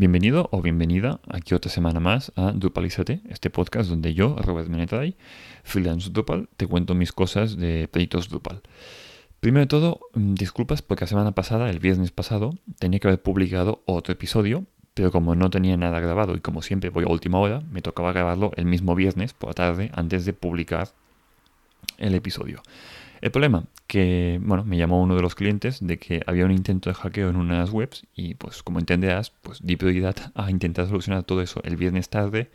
Bienvenido o bienvenida aquí otra semana más a Drupalízate, este podcast donde yo, Robert Menetay, freelance Drupal, te cuento mis cosas de proyectos Drupal. Primero de todo, mm, disculpas porque la semana pasada, el viernes pasado, tenía que haber publicado otro episodio, pero como no tenía nada grabado y como siempre voy a última hora, me tocaba grabarlo el mismo viernes por la tarde antes de publicar el episodio. El problema, que bueno, me llamó uno de los clientes de que había un intento de hackeo en unas webs y pues como entenderás, pues di prioridad a intentar solucionar todo eso el viernes tarde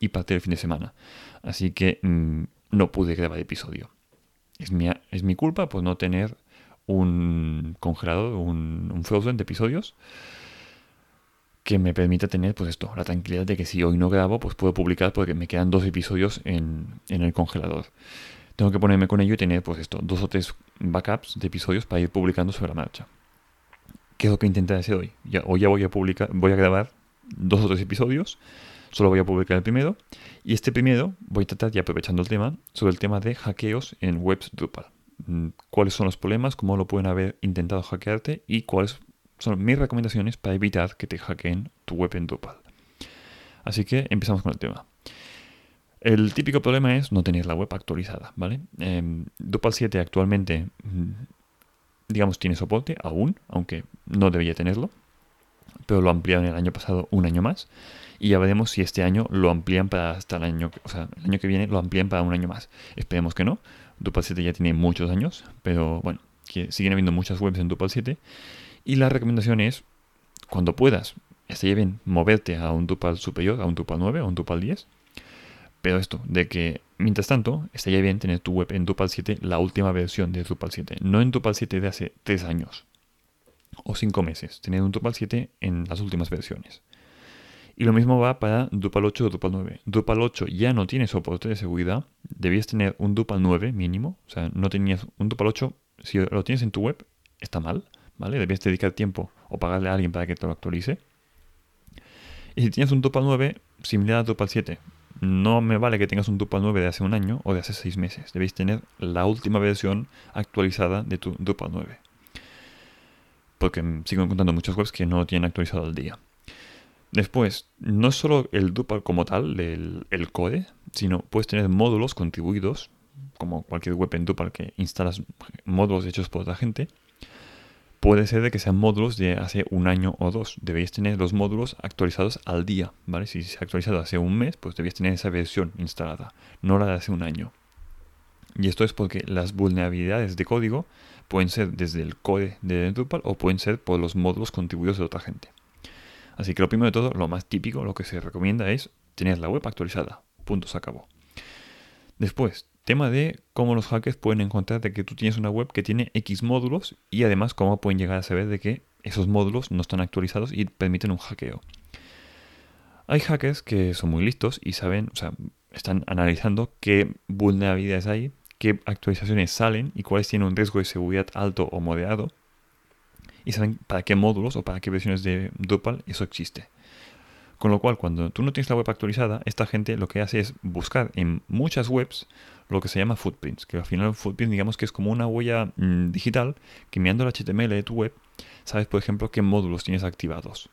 y parte del fin de semana. Así que mm, no pude grabar episodio. Es mi, es mi culpa por no tener un congelador, un, un frozen de episodios que me permita tener pues esto, la tranquilidad de que si hoy no grabo, pues puedo publicar porque me quedan dos episodios en, en el congelador tengo que ponerme con ello y tener, pues esto, dos o tres backups de episodios para ir publicando sobre la marcha. ¿Qué es lo que intentaré hacer hoy? Hoy ya voy a publicar, voy a grabar dos o tres episodios, solo voy a publicar el primero, y este primero voy a tratar, ya aprovechando el tema, sobre el tema de hackeos en webs Drupal. Mm, ¿Cuáles son los problemas? ¿Cómo lo pueden haber intentado hackearte? Y cuáles son mis recomendaciones para evitar que te hackeen tu web en Drupal. Así que empezamos con el tema. El típico problema es no tener la web actualizada, ¿vale? Eh, Drupal 7 actualmente, mm, digamos, tiene soporte aún, aunque no debería tenerlo, pero lo ampliaron el año pasado un año más y ya veremos si este año lo amplían para hasta el año, o sea, el año que viene lo amplían para un año más. Esperemos que no. Drupal 7 ya tiene muchos años, pero bueno, que siguen habiendo muchas webs en Drupal 7 y la recomendación es cuando puedas, estaría bien moverte a un Drupal superior, a un Drupal 9 o un Drupal 10 pero esto, de que mientras tanto, estaría bien tener tu web en Drupal 7, la última versión de Drupal 7, no en Drupal 7 de hace 3 años o 5 meses, tener un Drupal 7 en las últimas versiones. Y lo mismo va para Drupal 8 o Drupal 9. Drupal 8 ya no tiene soporte de seguridad, debías tener un Drupal 9 mínimo, o sea, no tenías un Drupal 8, si lo tienes en tu web, está mal, ¿vale? Debías dedicar tiempo o pagarle a alguien para que te lo actualice. Y si tienes un Drupal 9, similar a Drupal 7, no me vale que tengas un Drupal 9 de hace un año o de hace seis meses. Debéis tener la última versión actualizada de tu Drupal 9. Porque sigo encontrando muchas webs que no tienen actualizado al día. Después, no solo el Drupal como tal, el, el code, sino puedes tener módulos contribuidos, como cualquier web en Drupal que instalas módulos hechos por otra gente puede ser de que sean módulos de hace un año o dos. Debéis tener los módulos actualizados al día, ¿vale? Si se ha actualizado hace un mes, pues debéis tener esa versión instalada, no la de hace un año. Y esto es porque las vulnerabilidades de código pueden ser desde el code de Drupal o pueden ser por los módulos contribuidos de otra gente. Así que lo primero de todo, lo más típico, lo que se recomienda es tener la web actualizada. Punto, se acabó. Después, Tema de cómo los hackers pueden encontrar de que tú tienes una web que tiene X módulos y además cómo pueden llegar a saber de que esos módulos no están actualizados y permiten un hackeo. Hay hackers que son muy listos y saben, o sea, están analizando qué vulnerabilidades hay, qué actualizaciones salen y cuáles tienen un riesgo de seguridad alto o moderado y saben para qué módulos o para qué versiones de Drupal eso existe. Con lo cual, cuando tú no tienes la web actualizada, esta gente lo que hace es buscar en muchas webs lo que se llama footprints, que al final footprint digamos que es como una huella mm, digital que mirando el HTML de tu web, sabes por ejemplo qué módulos tienes activados.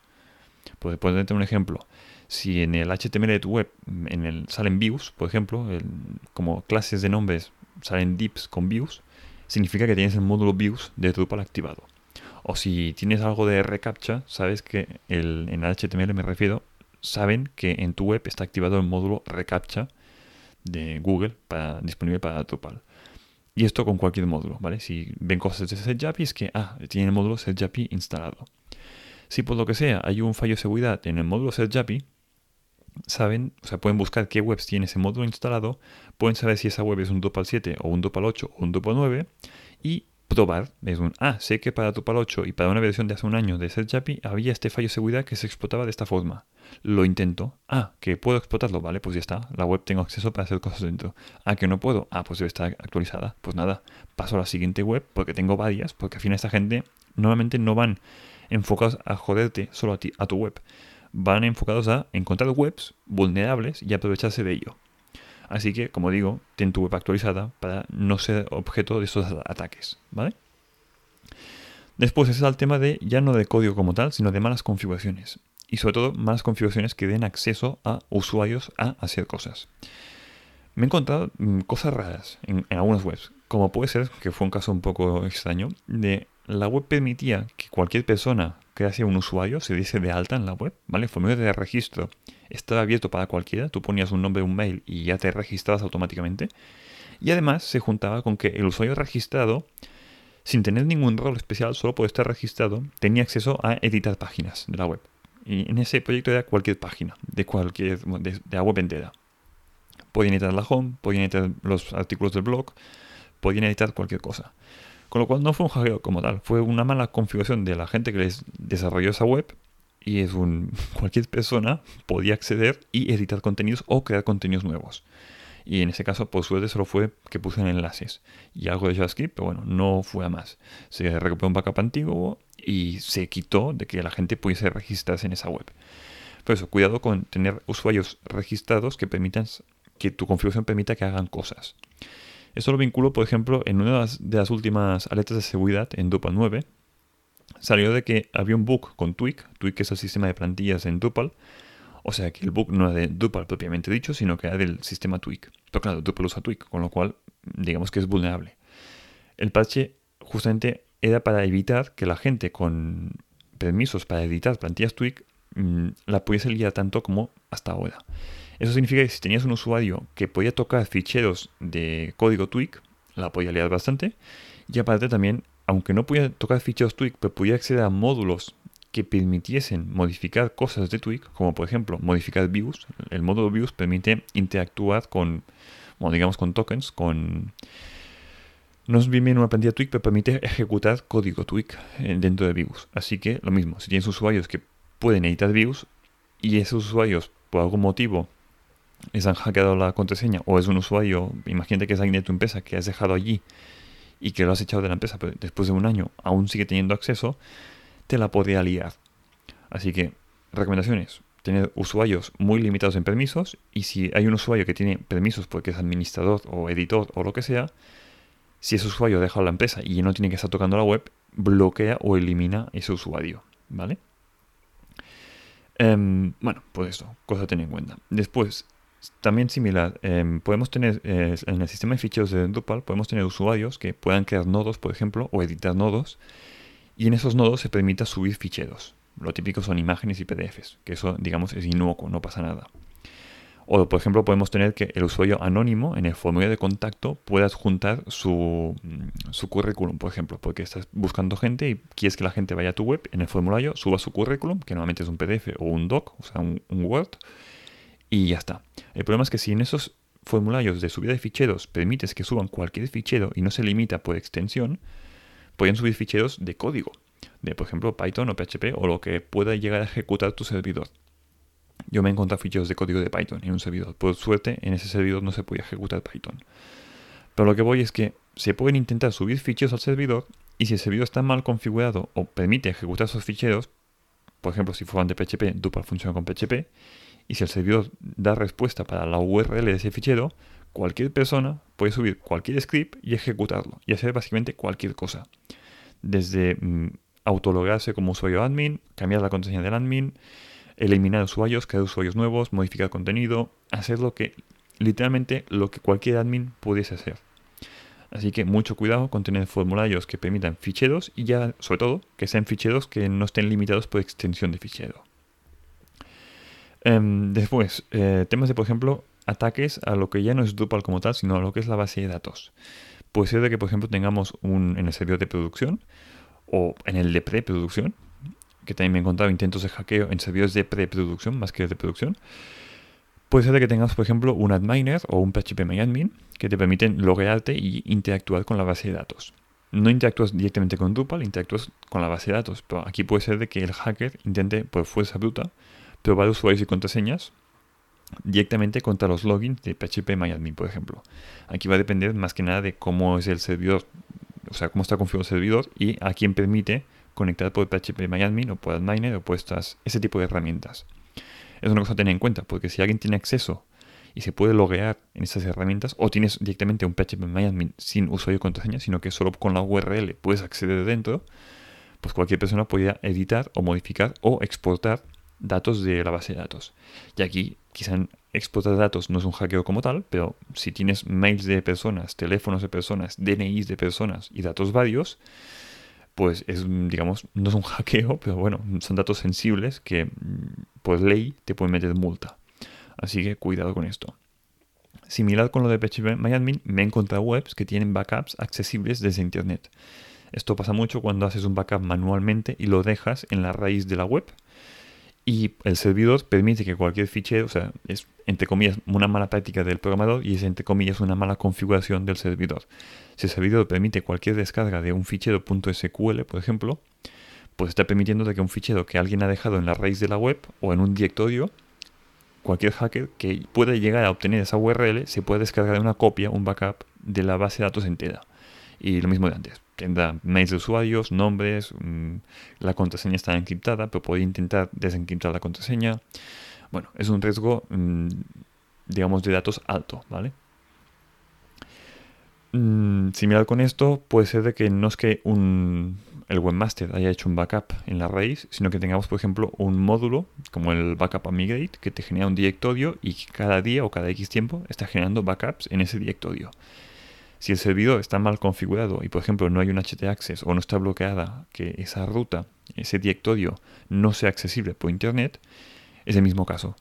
Pues ponerte un ejemplo. Si en el HTML de tu web mm, en el, salen views, por ejemplo, como clases de nombres salen dips con views, significa que tienes el módulo views de Drupal activado. O si tienes algo de reCAPTCHA, sabes que el, en el HTML me refiero, saben que en tu web está activado el módulo reCAPTCHA de Google para, disponible para Drupal. Y esto con cualquier módulo, ¿vale? Si ven cosas de SetJapi es que, ah, tiene el módulo SetJapi instalado. Si por lo que sea hay un fallo de seguridad en el módulo SetJapi, saben, o sea, pueden buscar qué webs tiene ese módulo instalado, pueden saber si esa web es un Drupal 7 o un Drupal 8 o un Drupal 9 y probar. Es un, ah, sé que para Drupal 8 y para una versión de hace un año de SetJapi había este fallo de seguridad que se explotaba de esta forma. Lo intento. Ah, que puedo explotarlo, vale, pues ya está. La web tengo acceso para hacer cosas dentro. Ah, que no puedo. Ah, pues debe estar actualizada. Pues nada, paso a la siguiente web porque tengo varias, porque al final esta gente normalmente no van enfocados a joderte solo a ti, a tu web. Van enfocados a encontrar webs vulnerables y aprovecharse de ello. Así que, como digo, ten tu web actualizada para no ser objeto de esos ataques, ¿vale? Después es el tema de ya no de código como tal, sino de malas configuraciones. y sobre todo más configuraciones que den acceso a usuarios a hacer cosas. Me he encontrado mm, cosas raras en, algunas webs, como puede ser, que fue un caso un poco extraño, de la web permitía que cualquier persona que hacía un usuario se diese de alta en la web, ¿vale? Formulario de registro estaba abierto para cualquiera, tú ponías un nombre, un mail y ya te registrabas automáticamente. Y además se juntaba con que el usuario registrado, sin tener ningún rol especial, solo por estar registrado, tenía acceso a editar páginas de la web. Y en ese proyecto era cualquier página, de cualquier, de, la web entera. Podían editar la home, podían editar los artículos del blog, podían editar cualquier cosa. Con lo cual no fue un hackeo como tal, fue una mala configuración de la gente que les desarrolló esa web y es un cualquier persona podía acceder y editar contenidos o crear contenidos nuevos. Y en ese caso, por suerte, solo fue que puse enlaces y algo de JavaScript, pero bueno, no fue a más. Se recuperó un backup antiguo y se quitó de que la gente pudiese registrarse en esa web. Por eso, cuidado con tener usuarios registrados que permitan que tu configuración permita que hagan cosas. Esto lo vinculo, por ejemplo, en una de las, últimas alertas de seguridad en Drupal 9. Salió de que había un bug con Twig. Twig es el sistema de plantillas en Drupal. O sea que el bug no era de Drupal propiamente dicho, sino que era del sistema Twig. Pero claro, Drupal usa Twig, con lo cual digamos que es vulnerable. El parche justamente era para evitar que la gente con permisos para editar plantillas Twig mm, la pudiese liar tanto como hasta ahora. Eso significa que si tenías un usuario que podía tocar ficheros de código Twig, la podía liar bastante. Y aparte también, aunque no podía tocar ficheros Twig, pero podía acceder a módulos que permitiesen modificar cosas de Twig, como por ejemplo modificar views. El módulo views permite interactuar con, bueno, digamos, con tokens, con... No es bien una plantilla Twig, pero permite ejecutar código Twig eh, dentro de views. Así que lo mismo, si tienes usuarios que pueden editar views y esos usuarios por algún motivo les han hackeado la contraseña o es un usuario, imagínate que es alguien de tu empresa que has dejado allí y que lo has echado de la empresa, pero después de un año aún sigue teniendo acceso, te la podría liar. Así que, recomendaciones, tener usuarios muy limitados en permisos y si hay un usuario que tiene permisos porque es administrador o editor o lo que sea, si ese usuario ha dejado la empresa y no tiene que estar tocando la web, bloquea o elimina ese usuario, ¿vale? Em, bueno, pues esto, cosa a tener en cuenta. Después, también similar, em, podemos tener eh, en el sistema de ficheros de Drupal, podemos tener usuarios que puedan crear nodos, por ejemplo, o editar nodos, y en esos nodos se permita subir ficheros. Lo típico son imágenes y PDFs, que eso, digamos, es inocuo, no pasa nada. O, por ejemplo, podemos tener que el usuario anónimo en el formulario de contacto pueda adjuntar su, mm, su currículum, por ejemplo, porque estás buscando gente y quieres que la gente vaya a tu web, en el formulario suba su currículum, que normalmente es un PDF o un doc, o sea, un Word, y ya está. El problema es que si en esos formularios de subida de ficheros permites que suban cualquier fichero y no se limita por extensión, pueden subir ficheros de código, de por ejemplo Python o PHP o lo que pueda llegar a ejecutar tu servidor. Yo me he encontrado ficheros de código de Python en un servidor. Por suerte, en ese servidor no se puede ejecutar Python. Pero lo que voy es que se pueden intentar subir ficheros al servidor y si el servidor está mal configurado o permite ejecutar esos ficheros, por ejemplo, si fueran de PHP, Drupal funciona con PHP, y si el servidor da respuesta para la URL de ese fichero, cualquier persona puede subir cualquier script y ejecutarlo y hacer básicamente cualquier cosa. Desde mm, autologarse como usuario admin, cambiar la contraseña del admin, eliminar usuarios, crear usuarios nuevos, modificar contenido, hacer lo que literalmente lo que cualquier admin pudiese hacer. Así que mucho cuidado con tener formularios que permitan ficheros y ya sobre todo que sean ficheros que no estén limitados por extensión de fichero. Em, después, eh, temas de, por ejemplo, ataques a lo que ya no es Drupal como tal, sino a lo que es la base de datos. Puede ser de que, por ejemplo, tengamos un en el servidor de producción o en el de preproducción, que también me he encontrado intentos de hackeo en servidores de preproducción más que de producción. Puede ser de que tengas, por ejemplo, un adminer o un phpMyAdmin que te permiten loguearte y interactuar con la base de datos. No interactúas directamente con Drupal, interactúas con la base de datos, pero aquí puede ser de que el hacker intente, por fuerza bruta, probar usuarios y contraseñas directamente contra los logins de phpMyAdmin, por ejemplo. Aquí va a depender más que nada de cómo es el servidor, o sea, cómo está configurado el servidor y a quién permite conectar por phpMyAdmin o por Adminer o por estas, ese tipo de herramientas. Es una cosa a tener en cuenta, porque si alguien tiene acceso y se puede loguear en esas herramientas, o tienes directamente un phpMyAdmin sin usuario y contraseña, sino que solo con la URL puedes acceder dentro, pues cualquier persona podría editar o modificar o exportar datos de la base de datos. Y aquí quizá explotar datos no es un hackeo como tal, pero si tienes mails de personas, teléfonos de personas, DNIs de personas y datos varios, pues es, digamos, no es un hackeo, pero bueno, son datos sensibles que por ley te pueden meter multa. Así que cuidado con esto. Similar con lo de PHP MyAdmin, me he encontrado webs que tienen backups accesibles desde Internet. Esto pasa mucho cuando haces un backup manualmente y lo dejas en la raíz de la web. Y el servidor permite que cualquier fichero, o sea, es entre comillas una mala práctica del programador y es entre comillas una mala configuración del servidor. Si el servidor permite cualquier descarga de un fichero .sql, por ejemplo, pues está permitiendo que un fichero que alguien ha dejado en la raíz de la web o en un directorio, cualquier hacker que pueda llegar a obtener esa URL se puede descargar una copia, un backup de la base de datos entera. Y lo mismo de antes. Tendrá mails de usuarios, nombres, mm, la contraseña está encriptada, pero puede intentar desencriptar la contraseña. Bueno, es un riesgo, mm, digamos, de datos alto, ¿vale? Mm, similar con esto, puede ser de que no es que el webmaster haya hecho un backup en la raíz, sino que tengamos, por ejemplo, un módulo como el backup migrate que te genera un directorio y cada día o cada X tiempo está generando backups en ese directorio. Si el servidor está mal configurado y, por ejemplo, no hay un htaccess o no está bloqueada, que esa ruta, ese directorio no sea accesible por internet, es el mismo caso.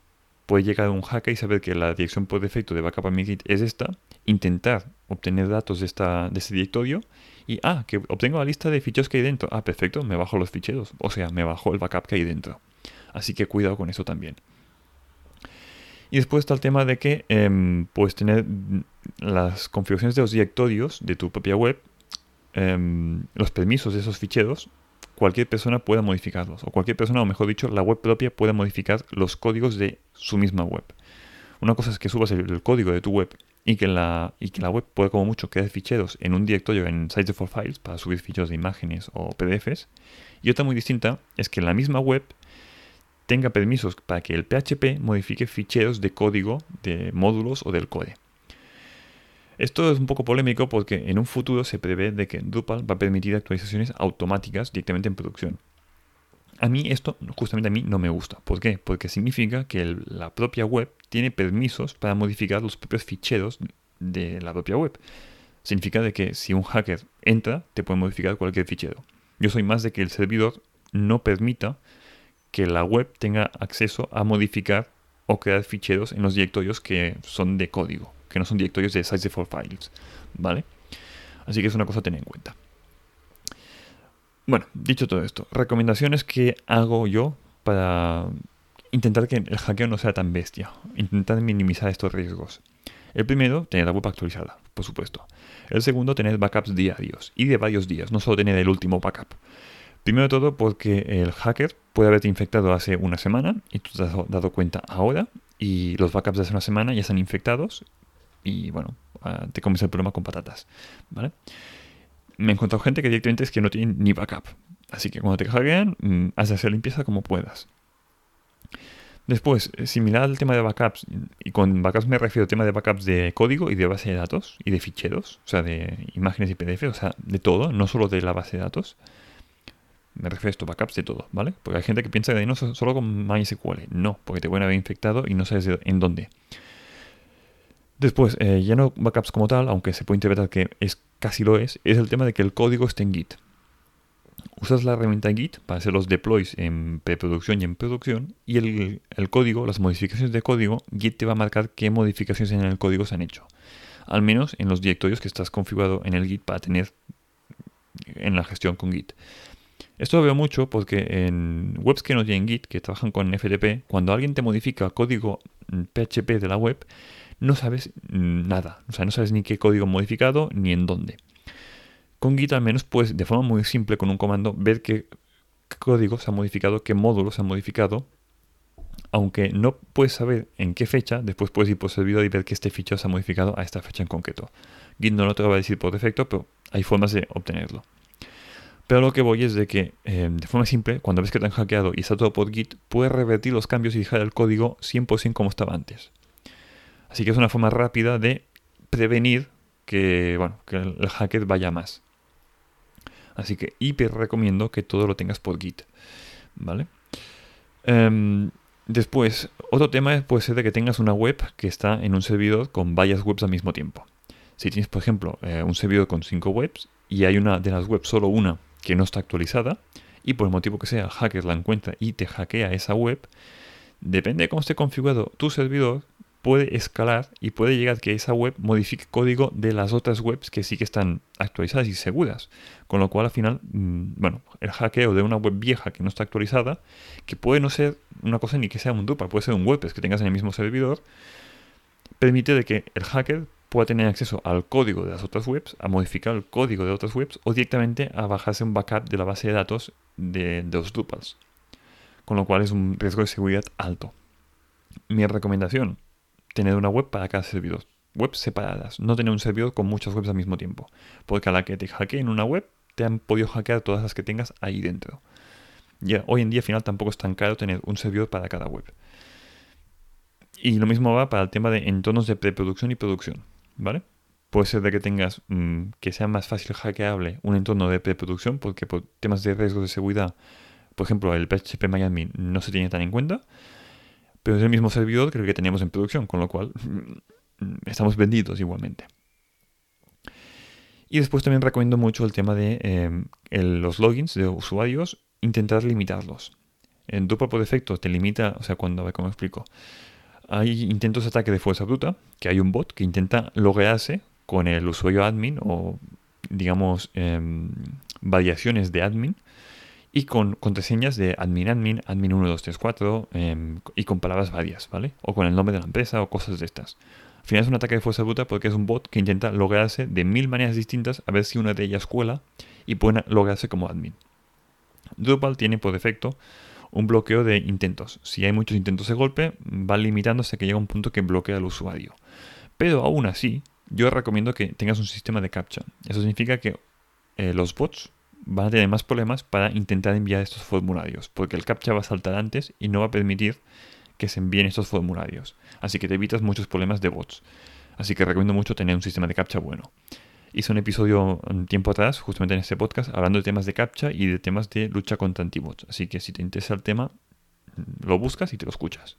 Puede llegar un hacker y saber que la dirección por defecto de backup migrate es esta intentar obtener datos de, esta, de este directorio y, ah, que obtengo la lista de ficheros que hay dentro. Ah, perfecto, me bajo los ficheros. O sea, me bajo el backup que hay dentro. Así que cuidado con eso también. Y después está el tema de que em, puedes tener las configuraciones de los directorios de tu propia web, em, los permisos de esos ficheros, cualquier persona pueda modificarlos. O cualquier persona, o mejor dicho, la web propia pueda modificar los códigos de su misma web. Una cosa es que subas el código de tu web y que, la, y que la web puede como mucho crear ficheros en un directorio en Sites for Files para subir ficheros de imágenes o PDFs. Y otra muy distinta es que la misma web tenga permisos para que el PHP modifique ficheros de código de módulos o del core. Esto es un poco polémico porque en un futuro se prevé de que Drupal va a permitir actualizaciones automáticas directamente en producción. A mí esto, justamente a mí, no me gusta. ¿Por qué? Porque significa que la propia web tiene permisos para modificar los propios ficheros de la propia web. Significa de que si un hacker entra, te puede modificar cualquier fichero. Yo soy más de que el servidor no permita que la web tenga acceso a modificar o crear ficheros en los directorios que son de código, que no son directorios de size for files, ¿vale? Así que es una cosa a tener en cuenta. Bueno, dicho todo esto, recomendaciones que hago yo para intentar que el hackeo no sea tan bestia, intentar minimizar estos riesgos. El primero, tener la web actualizada, por supuesto. El segundo, tener backups diarios y de varios días, no solo tener el último backup. Primero de todo porque el hacker puede haberte infectado hace una semana y tú te has dado cuenta ahora y los backups de hace una semana ya están infectados y bueno, ah, te comes el problema con patatas, ¿vale? me he encontrado gente que directamente es que no tiene ni backup. Así que cuando te hackean, mm, has de hacer limpieza como puedas. Después, eh, similar al tema de backups, y con backups me refiero al tema de backups de código y de base de datos y de ficheros, o sea, de imágenes y PDF, o sea, de todo, no solo de la base de datos. Me refiero a esto, backups de todo, ¿vale? Porque hay gente que piensa que no solo con MySQL. No, porque te pueden haber infectado y no sabes en dónde. Después, eh, ya no backups como tal, aunque se puede interpretar que es casi lo es, es el tema de que el código esté en Git. Usas la herramienta Git para hacer los deploys en preproducción y en producción, y el, código, las modificaciones de código, Git te va a marcar qué modificaciones en el código se han hecho. Al menos en los directorios que estás configurado en el Git para tener en la gestión con Git. Esto lo veo mucho porque en webs que no tienen Git, que trabajan con FTP, cuando alguien te modifica código PHP de la web, no sabes nada. O sea, no sabes ni qué código modificado ni en dónde. Con Git al menos puedes, de forma muy simple, con un comando, ver qué código se ha modificado, qué módulo se ha modificado. Aunque no puedes saber en qué fecha, después puedes ir por servidor y ver que este fichero se ha modificado a esta fecha en concreto. Git no lo te va a decir por defecto, pero hay formas de obtenerlo. Pero lo que voy es de que, eh, de forma simple, cuando ves que te han hackeado y está todo por Git, puedes revertir los cambios y dejar el código 100% como estaba antes. Así que es una forma rápida de prevenir que, bueno, que el hacker vaya más. Así que hiper recomiendo que todo lo tengas por Git. ¿Vale? Em, después, otro tema puede ser de que tengas una web que está en un servidor con varias webs al mismo tiempo. Si tienes, por ejemplo, eh, un servidor con cinco webs y hay una de las webs, solo una, que no está actualizada, y por el motivo que sea, el hacker la encuentra y te hackea esa web, depende de cómo esté configurado tu servidor, puede escalar y puede llegar que esa web modifique código de las otras webs que sí que están actualizadas y seguras. Con lo cual al final, mm, bueno, el hackeo de una web vieja que no está actualizada, que puede no ser una cosa ni que sea un Drupal, puede ser un WordPress que tengas en el mismo servidor, permite de que el hacker pueda tener acceso al código de las otras webs, a modificar el código de otras webs o directamente a bajarse un backup de la base de datos de, los Drupals. Con lo cual es un riesgo de seguridad alto. Mi recomendación, tener una web para cada servidor. Webs separadas, no tener un servidor con muchas webs al mismo tiempo. Porque a la que te hackeen una web, te han podido hackear todas las que tengas ahí dentro. Ya, hoy en día al final tampoco es tan caro tener un servidor para cada web. Y lo mismo va para el tema de entornos de preproducción y producción, ¿vale? Puede ser de que tengas mm, que sea más fácil hackeable un entorno de preproducción porque por temas de riesgo de seguridad, por ejemplo, el PHP Miami no se tiene tan en cuenta pero es el mismo servidor que el que teníamos en producción, con lo cual mm, estamos vendidos igualmente. Y después también recomiendo mucho el tema de em, los logins de usuarios, intentar limitarlos. En Drupal por defecto te limita, o sea, cuando, a ver cómo explico. Hay intentos de ataque de fuerza bruta, que hay un bot que intenta loguearse con el usuario admin o, digamos, em, variaciones de admin y con contraseñas de admin admin, admin 1234 eh, y con palabras varias, ¿vale? O con el nombre de la empresa o cosas de estas. Al final es un ataque de fuerza bruta porque es un bot que intenta loguearse de mil maneras distintas a ver si una de ellas cuela y puede loguearse como admin. Drupal tiene por defecto un bloqueo de intentos. Si hay muchos intentos de golpe, va limitándose que llega un punto que bloquea al usuario. Pero aún así, yo recomiendo que tengas un sistema de captcha. Eso significa que eh, los bots van a tener más problemas para intentar enviar estos formularios, porque el captcha va a saltar antes y no va a permitir que se envíen estos formularios. Así que te evitas muchos problemas de bots. Así que recomiendo mucho tener un sistema de captcha bueno. Hice un episodio un tiempo atrás, justamente en este podcast, hablando de temas de captcha y de temas de lucha contra antibots. Así que si te interesa el tema, lo buscas y te lo escuchas.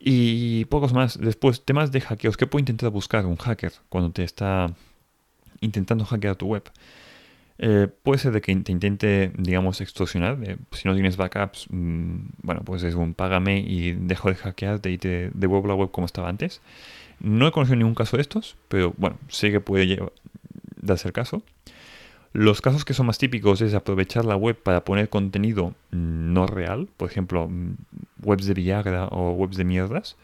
Y pocos más. Después, temas de hackeos. ¿Qué puede intentar buscar un hacker cuando te está intentando hackear tu web? Eh, puede ser de que te intente, digamos, extorsionar. si no tienes backups, mm, bueno, pues es un págame y dejo de hackearte y te devuelvo la web como estaba antes. No he conocido ningún caso de estos, pero bueno, sé que puede darse el caso. Los casos que son más típicos es aprovechar la web para poner contenido mm, no real, por ejemplo, mm, webs de Viagra o webs de mierdas,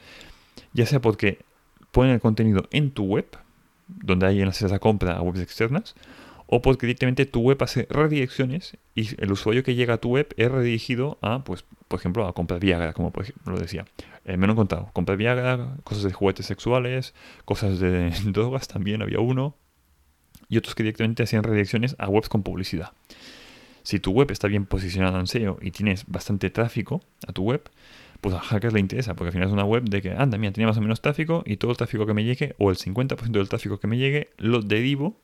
ya sea porque ponen el contenido en tu web, donde hay enlaces a compra a webs externas, o porque directamente tu web hace redirecciones y el usuario que llega a tu web es redirigido a, pues, por ejemplo, a comprar Viagra, como por ejemplo, lo decía. Eh, me lo han contado. Comprar Viagra, cosas de juguetes sexuales, cosas de drogas también había uno. Y otros que directamente hacían redirecciones a webs con publicidad. Si tu web está bien posicionada en SEO y tienes bastante tráfico a tu web, pues a hackers le interesa, porque al final es una web de que, anda, mira, tenía más o menos tráfico y todo el tráfico que me llegue, o el 50% del tráfico que me llegue, lo derivo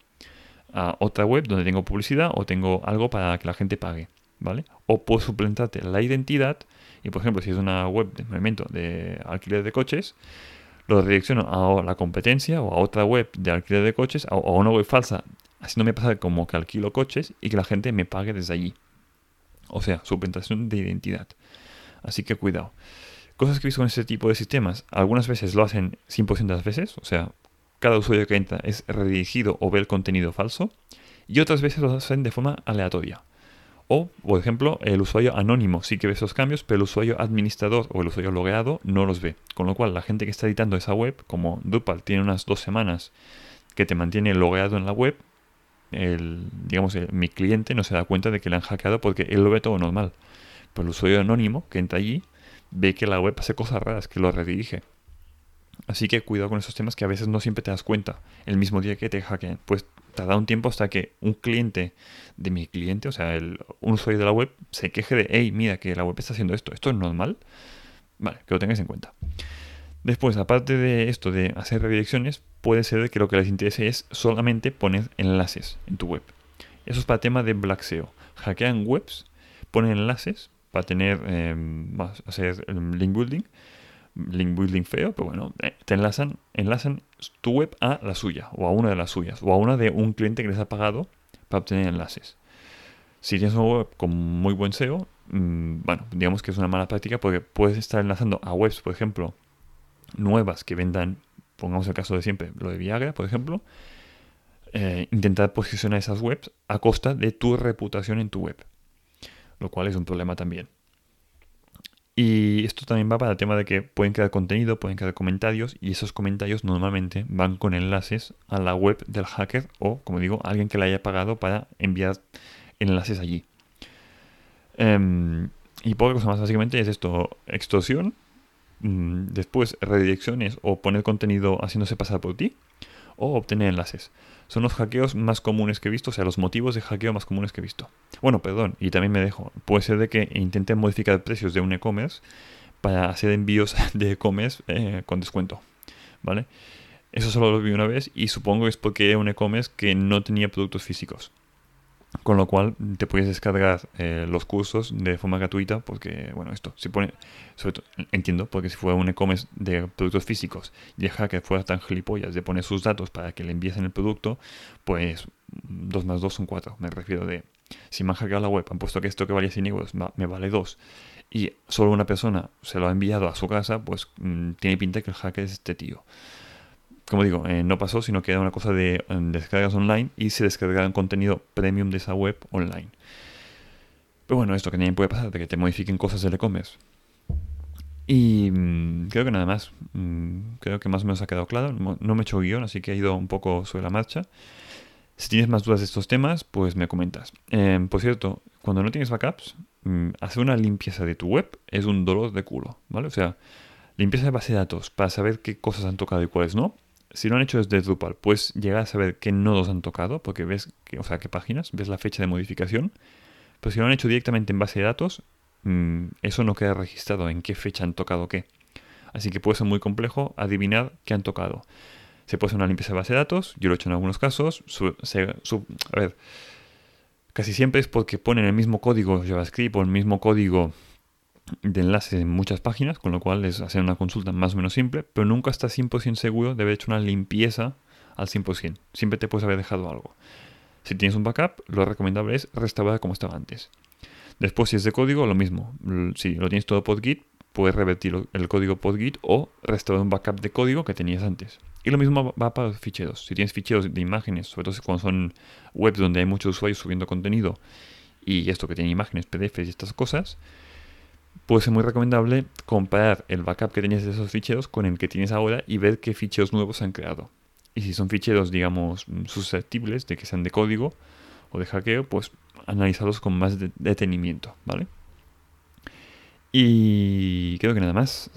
a otra web donde tengo publicidad o tengo algo para que la gente pague, ¿vale? O puedo suplementarte la identidad y, por ejemplo, si es una web de momento de alquiler de coches, lo redirecciono a la competencia o a otra web de alquiler de coches o a una web falsa, así no me pasa como que alquilo coches y que la gente me pague desde allí. O sea, suplantación de identidad. Así que cuidado. Cosas que he visto con este tipo de sistemas, algunas veces lo hacen 100% de las veces, o sea, cada usuario que entra es redirigido o ve el contenido falso y otras veces lo hacen de forma aleatoria. O, por ejemplo, el usuario anónimo sí que ve esos cambios, pero el usuario administrador o el usuario logueado no los ve. Con lo cual, la gente que está editando esa web, como Drupal tiene unas dos semanas que te mantiene logueado en la web, el, digamos, mi cliente no se da cuenta de que le han hackeado porque él lo ve todo normal. Pero el usuario anónimo que entra allí ve que la web hace cosas raras, que lo redirige. Así que cuidado con esos temas que a veces no siempre te das cuenta el mismo día que te hackean. Pues tarda un tiempo hasta que un cliente de mi cliente, o sea, el, un usuario de la web, se queje de, hey, mira que la web está haciendo esto, esto es normal. Vale, que lo tengáis en cuenta. Después, aparte de esto de hacer redirecciones, puede ser que lo que les interese es solamente poner enlaces en tu web. Eso es para tema de Black SEO. Hackean webs, ponen enlaces para tener, eh, hacer link building, link building feo, pero bueno, eh, te enlazan, enlazan tu web a la suya, o a una de las suyas, o a una de un cliente que les ha pagado para obtener enlaces. Si tienes una web con muy buen SEO, mm, bueno, digamos que es una mala práctica porque puedes estar enlazando a webs, por ejemplo, nuevas que vendan, pongamos el caso de siempre, lo de Viagra, por ejemplo, eh, intentar posicionar esas webs a costa de tu reputación en tu web, lo cual es un problema también. Y esto también va para el tema de que pueden crear contenido, pueden crear comentarios y esos comentarios normalmente van con enlaces a la web del hacker o, como digo, alguien que le haya pagado para enviar enlaces allí. Em, y poca cosa más, básicamente es esto, extorsión, mm, después redirecciones o poner contenido haciéndose pasar por ti o obtener enlaces son los hackeos más comunes que he visto, o sea, los motivos de hackeo más comunes que he visto. Bueno, perdón, y también me dejo. Puede ser de que intenten modificar precios de un e-commerce para hacer envíos de e-commerce eh, con descuento, ¿vale? Eso solo lo vi una vez y supongo que es porque era un e-commerce que no tenía productos físicos. Con lo cual te puedes descargar eh, los cursos de forma gratuita porque, bueno, esto, si pone, sobre todo, entiendo, porque si fuera un e-commerce de productos físicos y el hacker fuera tan gilipollas de poner sus datos para que le enviesen el producto, pues 2 más 2 son 4. Me refiero de, si me han hackeado la web, han puesto que esto que valía 100 euros me vale 2 y solo una persona se lo ha enviado a su casa, pues mm, tiene pinta que el hacker es este tío como digo, eh, no pasó, sino que era una cosa de descargas online y se descargaban contenido premium de esa web online. Pero bueno, esto que también puede pasar, de que te modifiquen cosas del e-commerce. Y mm, creo que nada más. Mm, creo que más o menos ha quedado claro. No, me he hecho guion, así que he ido un poco sobre la marcha. Si tienes más dudas de estos temas, pues me comentas. Em, por cierto, cuando no tienes backups, mm, hacer una limpieza de tu web es un dolor de culo, ¿vale? O sea, limpieza de base de datos para saber qué cosas han tocado y cuáles no, si lo han hecho desde Drupal, puedes llegar a saber qué nodos han tocado, porque ves, que, o sea, qué páginas, ves la fecha de modificación. Pero si lo han hecho directamente en base de datos, mm, eso no queda registrado en qué fecha han tocado qué. Así que puede ser muy complejo adivinar qué han tocado. Se puede hacer una limpieza de base de datos, yo lo he hecho en algunos casos. a ver, casi siempre es porque ponen el mismo código JavaScript o el mismo código de enlaces en muchas páginas, con lo cual es hacer una consulta más o menos simple, pero nunca estás 100% seguro de haber hecho una limpieza al 100%. Siempre te puedes haber dejado algo. Si tienes un backup, lo recomendable es restaurar como estaba antes. Después, si es de código, lo mismo. Si lo tienes todo PodGit, puedes revertir el código PodGit o restaurar un backup de código que tenías antes. Y lo mismo va para los ficheros. Si tienes ficheros de imágenes, sobre todo cuando son webs donde hay muchos usuarios subiendo contenido y esto que tiene imágenes, PDFs y estas cosas, puede ser muy recomendable comparar el backup que tenías de esos ficheros con el que tienes ahora y ver qué ficheros nuevos se han creado. Y si son ficheros, digamos, susceptibles de que sean de código o de hackeo, pues analizarlos con más detenimiento, ¿vale? Y creo que nada más.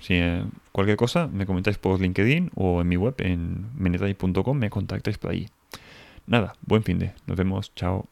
Si eh, cualquier cosa, me comentáis por LinkedIn o en mi web en menetay.com, me contactáis por ahí. Nada, buen fin de. Nos vemos, chao.